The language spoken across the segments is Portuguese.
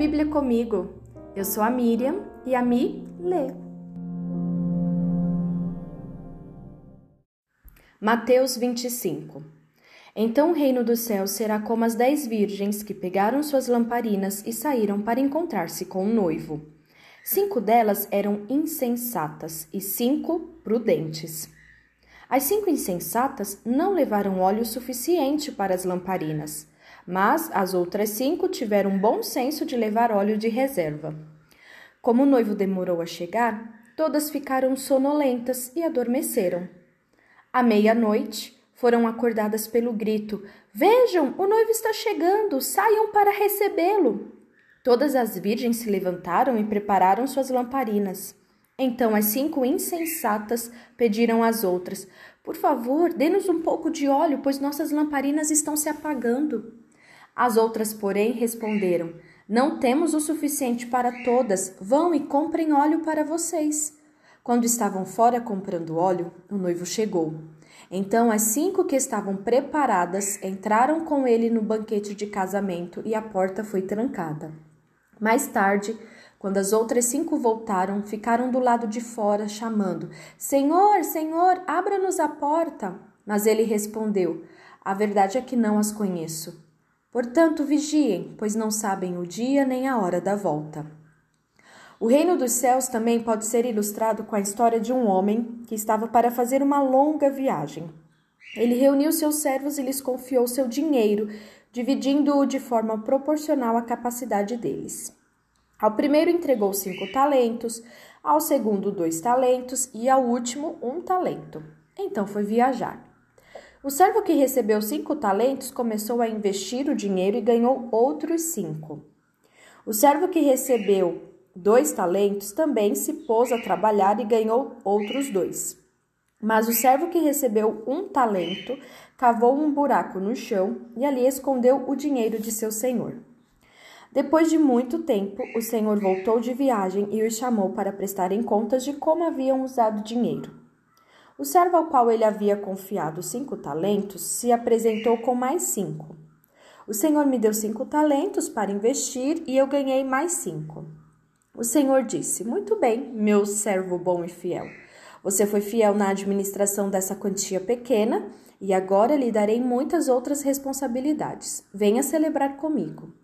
Bíblia comigo. Eu sou a Miriam e a Mi lê. Mateus 25 Então o reino dos céus será como as dez virgens que pegaram suas lamparinas e saíram para encontrar-se com o noivo. Cinco delas eram insensatas e cinco prudentes. As cinco insensatas não levaram óleo suficiente para as lamparinas mas as outras cinco tiveram bom senso de levar óleo de reserva. Como o noivo demorou a chegar, todas ficaram sonolentas e adormeceram. À meia-noite, foram acordadas pelo grito: Vejam, o noivo está chegando, saiam para recebê-lo. Todas as virgens se levantaram e prepararam suas lamparinas. Então as cinco insensatas pediram às outras: Por favor, dê-nos um pouco de óleo, pois nossas lamparinas estão se apagando. As outras, porém, responderam: Não temos o suficiente para todas, vão e comprem óleo para vocês. Quando estavam fora comprando óleo, o noivo chegou. Então as cinco que estavam preparadas entraram com ele no banquete de casamento e a porta foi trancada. Mais tarde, quando as outras cinco voltaram, ficaram do lado de fora, chamando: Senhor, Senhor, abra-nos a porta. Mas ele respondeu: A verdade é que não as conheço. Portanto, vigiem, pois não sabem o dia nem a hora da volta. O reino dos céus também pode ser ilustrado com a história de um homem que estava para fazer uma longa viagem. Ele reuniu seus servos e lhes confiou seu dinheiro, dividindo-o de forma proporcional à capacidade deles. Ao primeiro entregou cinco talentos, ao segundo dois talentos e ao último um talento. Então foi viajar. O servo que recebeu cinco talentos começou a investir o dinheiro e ganhou outros cinco. O servo que recebeu dois talentos também se pôs a trabalhar e ganhou outros dois. Mas o servo que recebeu um talento cavou um buraco no chão e ali escondeu o dinheiro de seu senhor. Depois de muito tempo, o senhor voltou de viagem e os chamou para prestarem contas de como haviam usado o dinheiro. O servo ao qual ele havia confiado cinco talentos se apresentou com mais cinco. O Senhor me deu cinco talentos para investir e eu ganhei mais cinco. O Senhor disse: Muito bem, meu servo bom e fiel. Você foi fiel na administração dessa quantia pequena e agora lhe darei muitas outras responsabilidades. Venha celebrar comigo.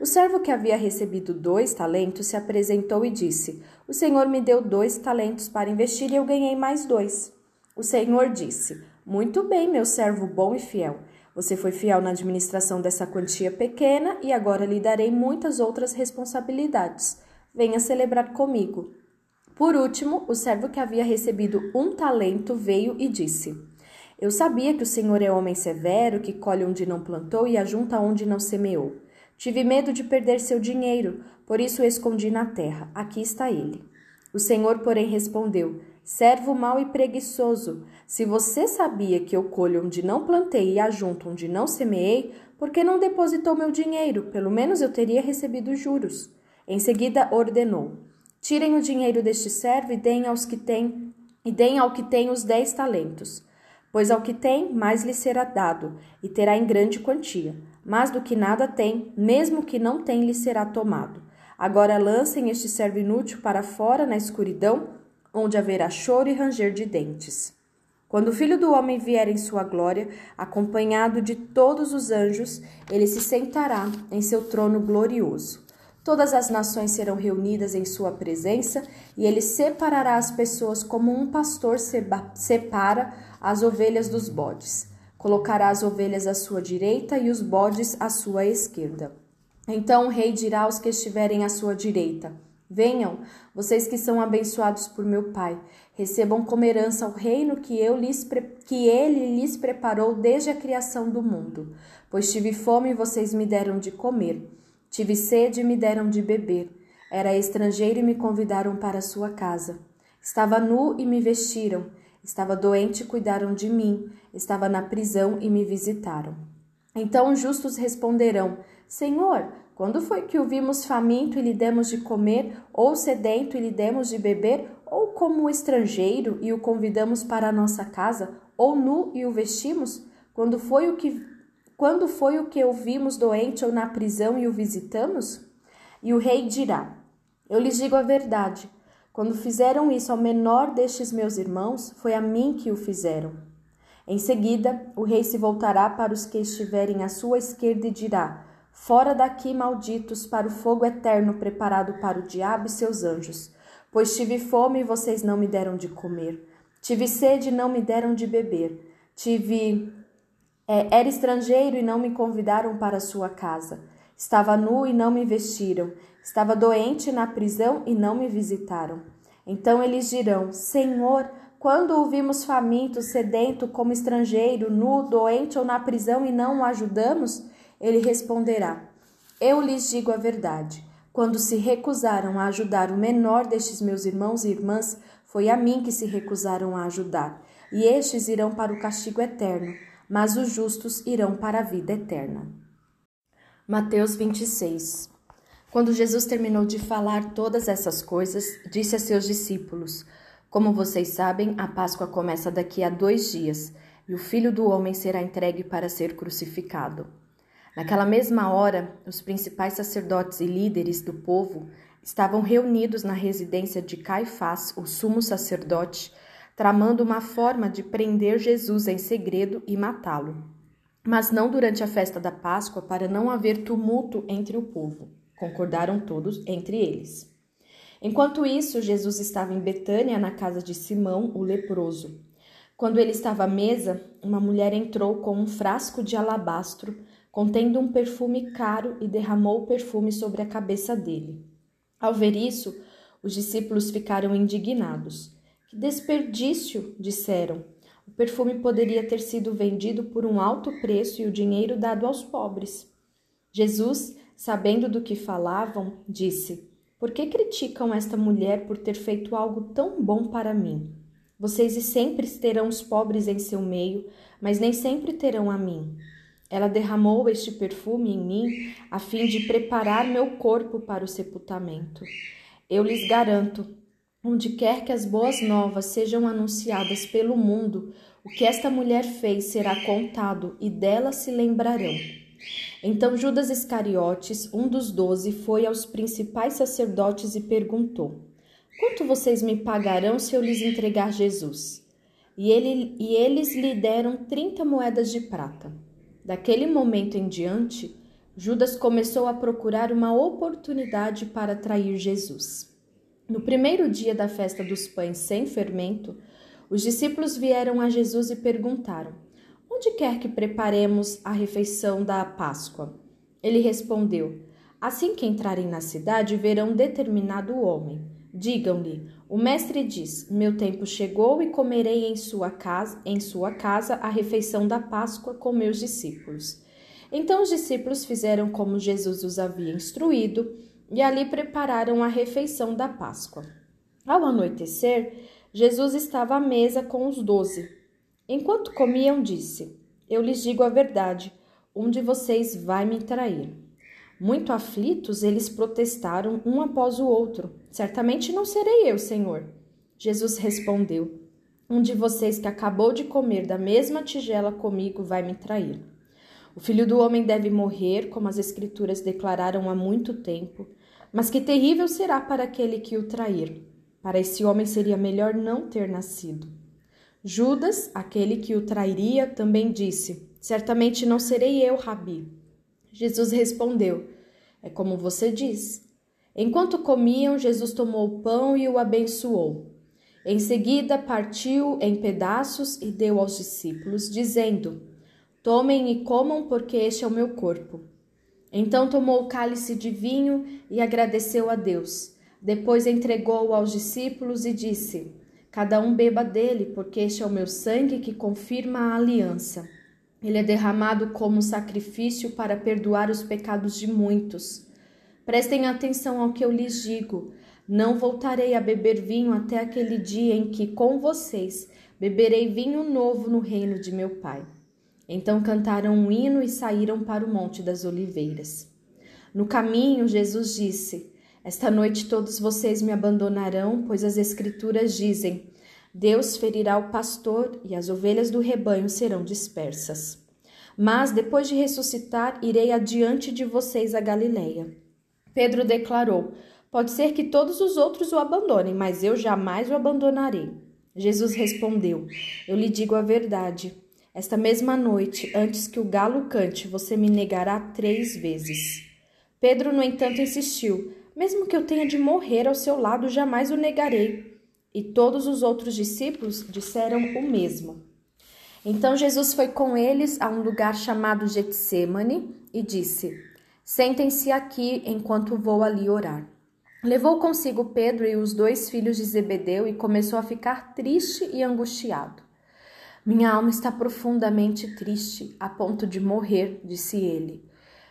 O servo que havia recebido dois talentos se apresentou e disse: O Senhor me deu dois talentos para investir e eu ganhei mais dois. O Senhor disse: Muito bem, meu servo bom e fiel. Você foi fiel na administração dessa quantia pequena e agora lhe darei muitas outras responsabilidades. Venha celebrar comigo. Por último, o servo que havia recebido um talento veio e disse: Eu sabia que o Senhor é homem severo, que colhe onde não plantou e ajunta onde não semeou. Tive medo de perder seu dinheiro, por isso o escondi na terra. Aqui está ele. O Senhor, porém, respondeu: Servo mau e preguiçoso, se você sabia que eu colho onde não plantei e ajunto onde não semeei, por que não depositou meu dinheiro? Pelo menos eu teria recebido juros. Em seguida ordenou: Tirem o dinheiro deste servo e deem aos que têm e deem ao que tem os dez talentos. Pois ao que tem, mais lhe será dado, e terá em grande quantia. Mas do que nada tem, mesmo que não tem, lhe será tomado. Agora lancem este servo inútil para fora na escuridão, onde haverá choro e ranger de dentes. Quando o Filho do Homem vier em sua glória, acompanhado de todos os anjos, ele se sentará em seu trono glorioso. Todas as nações serão reunidas em sua presença, e ele separará as pessoas como um pastor separa as ovelhas dos bodes. Colocará as ovelhas à sua direita e os bodes à sua esquerda. Então o rei dirá aos que estiverem à sua direita: Venham, vocês que são abençoados por meu Pai, recebam como herança o reino que, eu lhes que ele lhes preparou desde a criação do mundo. Pois tive fome e vocês me deram de comer, tive sede e me deram de beber, era estrangeiro e me convidaram para sua casa. Estava nu e me vestiram, estava doente e cuidaram de mim, estava na prisão e me visitaram. Então os justos responderão: Senhor, quando foi que o vimos faminto e lhe demos de comer, ou sedento e lhe demos de beber, ou como estrangeiro e o convidamos para a nossa casa, ou nu e o vestimos? Quando foi o que quando foi o que o vimos doente ou na prisão e o visitamos? E o rei dirá: Eu lhes digo a verdade. Quando fizeram isso ao menor destes meus irmãos, foi a mim que o fizeram. Em seguida, o rei se voltará para os que estiverem à sua esquerda e dirá: Fora daqui, malditos, para o fogo eterno preparado para o diabo e seus anjos. Pois tive fome e vocês não me deram de comer. Tive sede e não me deram de beber. Tive. É, era estrangeiro e não me convidaram para sua casa. Estava nu e não me vestiram. Estava doente na prisão e não me visitaram. Então eles dirão: Senhor, quando o vimos faminto, sedento, como estrangeiro, nu, doente ou na prisão e não o ajudamos? Ele responderá: Eu lhes digo a verdade. Quando se recusaram a ajudar o menor destes meus irmãos e irmãs, foi a mim que se recusaram a ajudar. E estes irão para o castigo eterno, mas os justos irão para a vida eterna. Mateus 26 Quando Jesus terminou de falar todas essas coisas, disse a seus discípulos: Como vocês sabem, a Páscoa começa daqui a dois dias, e o filho do homem será entregue para ser crucificado. Naquela mesma hora, os principais sacerdotes e líderes do povo estavam reunidos na residência de Caifás, o sumo sacerdote, tramando uma forma de prender Jesus em segredo e matá-lo mas não durante a festa da Páscoa, para não haver tumulto entre o povo. Concordaram todos entre eles. Enquanto isso, Jesus estava em Betânia, na casa de Simão, o leproso. Quando ele estava à mesa, uma mulher entrou com um frasco de alabastro contendo um perfume caro e derramou o perfume sobre a cabeça dele. Ao ver isso, os discípulos ficaram indignados. Que desperdício! disseram. O perfume poderia ter sido vendido por um alto preço e o dinheiro dado aos pobres. Jesus, sabendo do que falavam, disse: Por que criticam esta mulher por ter feito algo tão bom para mim? Vocês sempre terão os pobres em seu meio, mas nem sempre terão a mim. Ela derramou este perfume em mim a fim de preparar meu corpo para o sepultamento. Eu lhes garanto Onde quer que as boas novas sejam anunciadas pelo mundo, o que esta mulher fez será contado e dela se lembrarão. Então Judas Iscariotes, um dos doze, foi aos principais sacerdotes e perguntou: Quanto vocês me pagarão se eu lhes entregar Jesus? E, ele, e eles lhe deram trinta moedas de prata. Daquele momento em diante, Judas começou a procurar uma oportunidade para trair Jesus. No primeiro dia da festa dos pães sem fermento, os discípulos vieram a Jesus e perguntaram: Onde quer que preparemos a refeição da Páscoa? Ele respondeu: Assim que entrarem na cidade, verão determinado homem. Digam-lhe: O mestre diz: Meu tempo chegou e comerei em sua casa, em sua casa a refeição da Páscoa com meus discípulos. Então os discípulos fizeram como Jesus os havia instruído e ali prepararam a refeição da Páscoa. Ao anoitecer, Jesus estava à mesa com os doze. Enquanto comiam, disse: Eu lhes digo a verdade, um de vocês vai me trair. Muito aflitos, eles protestaram um após o outro: Certamente não serei eu, Senhor. Jesus respondeu: Um de vocês que acabou de comer da mesma tigela comigo vai me trair. O filho do homem deve morrer, como as Escrituras declararam há muito tempo. Mas que terrível será para aquele que o trair. Para esse homem seria melhor não ter nascido. Judas, aquele que o trairia, também disse: Certamente não serei eu, Rabi. Jesus respondeu: É como você diz. Enquanto comiam, Jesus tomou o pão e o abençoou. Em seguida, partiu em pedaços e deu aos discípulos, dizendo: Tomem e comam, porque este é o meu corpo. Então tomou o cálice de vinho e agradeceu a Deus. Depois entregou-o aos discípulos e disse: Cada um beba dele, porque este é o meu sangue que confirma a aliança. Ele é derramado como sacrifício para perdoar os pecados de muitos. Prestem atenção ao que eu lhes digo. Não voltarei a beber vinho até aquele dia em que, com vocês, beberei vinho novo no reino de meu Pai. Então cantaram um hino e saíram para o Monte das Oliveiras. No caminho, Jesus disse: Esta noite todos vocês me abandonarão, pois as Escrituras dizem: Deus ferirá o pastor e as ovelhas do rebanho serão dispersas. Mas depois de ressuscitar, irei adiante de vocês a Galileia. Pedro declarou: Pode ser que todos os outros o abandonem, mas eu jamais o abandonarei. Jesus respondeu: Eu lhe digo a verdade. Esta mesma noite, antes que o galo cante, você me negará três vezes. Pedro, no entanto, insistiu: Mesmo que eu tenha de morrer ao seu lado, jamais o negarei. E todos os outros discípulos disseram o mesmo. Então Jesus foi com eles a um lugar chamado Getsemane e disse: Sentem-se aqui enquanto vou ali orar. Levou consigo Pedro e os dois filhos de Zebedeu e começou a ficar triste e angustiado. Minha alma está profundamente triste, a ponto de morrer, disse ele.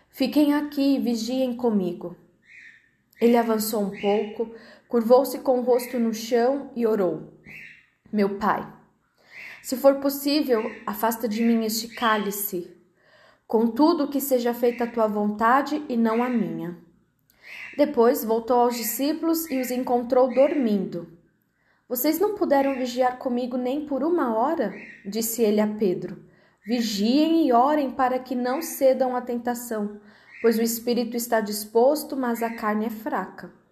Fiquem aqui e vigiem comigo. Ele avançou um pouco, curvou-se com o rosto no chão e orou: Meu pai, se for possível, afasta de mim este cálice. Contudo, que seja feita a tua vontade e não a minha. Depois voltou aos discípulos e os encontrou dormindo. Vocês não puderam vigiar comigo nem por uma hora? disse ele a Pedro. Vigiem e orem para que não cedam à tentação, pois o espírito está disposto, mas a carne é fraca.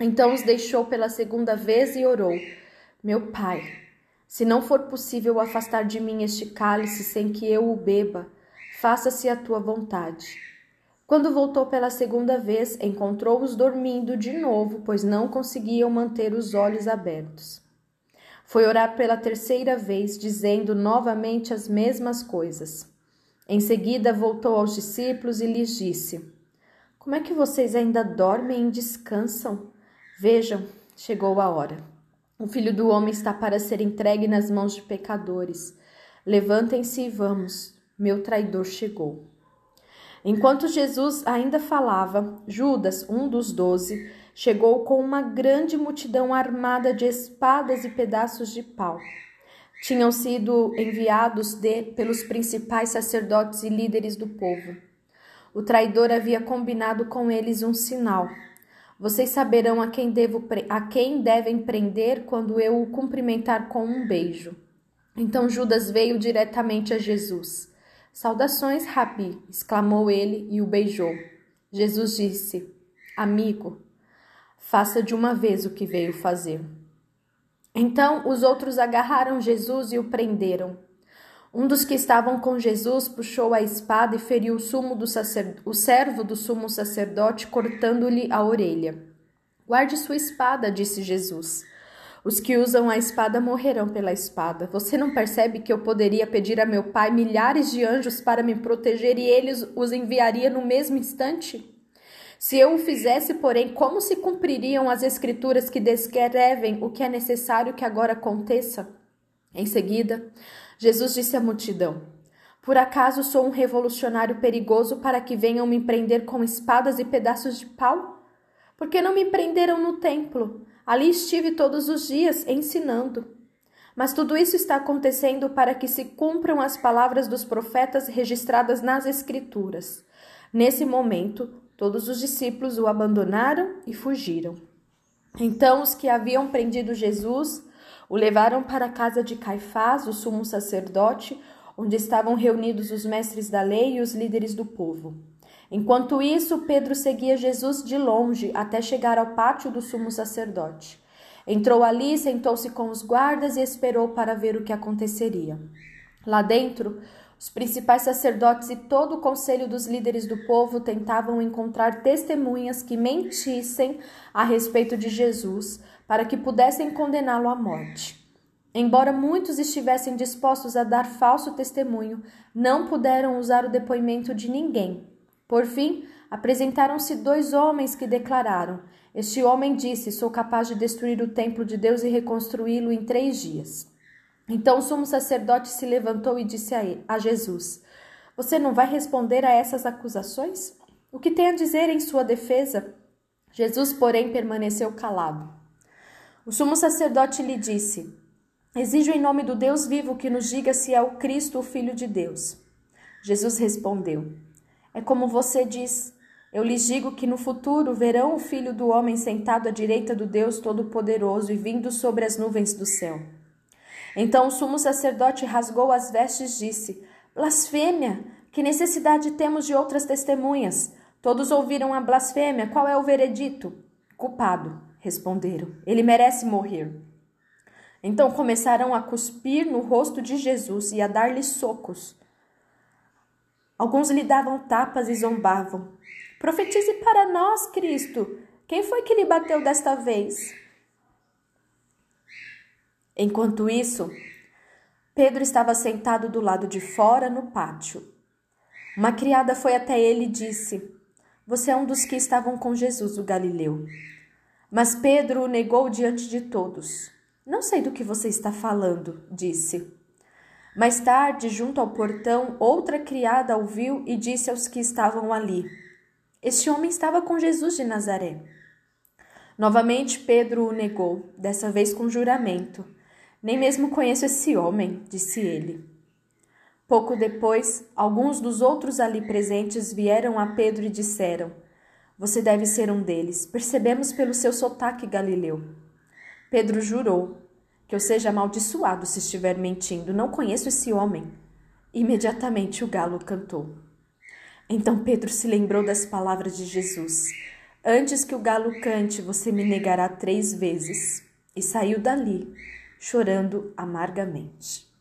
Então os deixou pela segunda vez e orou: Meu pai, se não for possível afastar de mim este cálice sem que eu o beba, faça-se a tua vontade. Quando voltou pela segunda vez, encontrou-os dormindo de novo, pois não conseguiam manter os olhos abertos. Foi orar pela terceira vez, dizendo novamente as mesmas coisas. Em seguida, voltou aos discípulos e lhes disse: Como é que vocês ainda dormem e descansam? Vejam, chegou a hora. O filho do homem está para ser entregue nas mãos de pecadores. Levantem-se e vamos, meu traidor chegou. Enquanto Jesus ainda falava, Judas, um dos doze, chegou com uma grande multidão armada de espadas e pedaços de pau. Tinham sido enviados de, pelos principais sacerdotes e líderes do povo. O traidor havia combinado com eles um sinal vocês saberão a quem, devo, a quem devem prender quando eu o cumprimentar com um beijo. Então Judas veio diretamente a Jesus. Saudações, Rabi! exclamou ele e o beijou. Jesus disse: Amigo, faça de uma vez o que veio fazer. Então os outros agarraram Jesus e o prenderam. Um dos que estavam com Jesus puxou a espada e feriu o, sacer... o servo do sumo sacerdote, cortando-lhe a orelha. Guarde sua espada, disse Jesus. Os que usam a espada morrerão pela espada. Você não percebe que eu poderia pedir a meu pai milhares de anjos para me proteger e eles os enviaria no mesmo instante? Se eu o fizesse, porém, como se cumpririam as escrituras que descrevem o que é necessário que agora aconteça? Em seguida, Jesus disse à multidão: Por acaso sou um revolucionário perigoso para que venham me prender com espadas e pedaços de pau? Por que não me prenderam no templo? Ali estive todos os dias ensinando. Mas tudo isso está acontecendo para que se cumpram as palavras dos profetas registradas nas Escrituras. Nesse momento, todos os discípulos o abandonaram e fugiram. Então, os que haviam prendido Jesus o levaram para a casa de Caifás, o sumo sacerdote, onde estavam reunidos os mestres da lei e os líderes do povo. Enquanto isso, Pedro seguia Jesus de longe até chegar ao pátio do sumo sacerdote. Entrou ali, sentou-se com os guardas e esperou para ver o que aconteceria. Lá dentro, os principais sacerdotes e todo o conselho dos líderes do povo tentavam encontrar testemunhas que mentissem a respeito de Jesus, para que pudessem condená-lo à morte. Embora muitos estivessem dispostos a dar falso testemunho, não puderam usar o depoimento de ninguém. Por fim, apresentaram-se dois homens que declararam: Este homem disse: Sou capaz de destruir o templo de Deus e reconstruí-lo em três dias. Então o sumo sacerdote se levantou e disse a, ele, a Jesus: Você não vai responder a essas acusações? O que tem a dizer em sua defesa? Jesus, porém, permaneceu calado. O sumo sacerdote lhe disse: Exijo em nome do Deus vivo que nos diga se é o Cristo, o Filho de Deus. Jesus respondeu: É como você diz. Eu lhes digo que no futuro verão o Filho do Homem sentado à direita do Deus Todo-Poderoso e vindo sobre as nuvens do céu. Então o sumo sacerdote rasgou as vestes e disse: Blasfêmia! Que necessidade temos de outras testemunhas? Todos ouviram a blasfêmia. Qual é o veredito? Culpado, responderam. Ele merece morrer. Então começaram a cuspir no rosto de Jesus e a dar-lhe socos. Alguns lhe davam tapas e zombavam. Profetize para nós, Cristo. Quem foi que lhe bateu desta vez? Enquanto isso, Pedro estava sentado do lado de fora no pátio. Uma criada foi até ele e disse: Você é um dos que estavam com Jesus, o Galileu. Mas Pedro o negou diante de todos. Não sei do que você está falando, disse. Mais tarde, junto ao portão, outra criada ouviu e disse aos que estavam ali: Este homem estava com Jesus de Nazaré. Novamente Pedro o negou, dessa vez com juramento. Nem mesmo conheço esse homem, disse ele. Pouco depois, alguns dos outros ali presentes vieram a Pedro e disseram: Você deve ser um deles. Percebemos pelo seu sotaque galileu. Pedro jurou: Que eu seja amaldiçoado se estiver mentindo. Não conheço esse homem. Imediatamente o galo cantou. Então Pedro se lembrou das palavras de Jesus: Antes que o galo cante, você me negará três vezes. E saiu dali, chorando amargamente.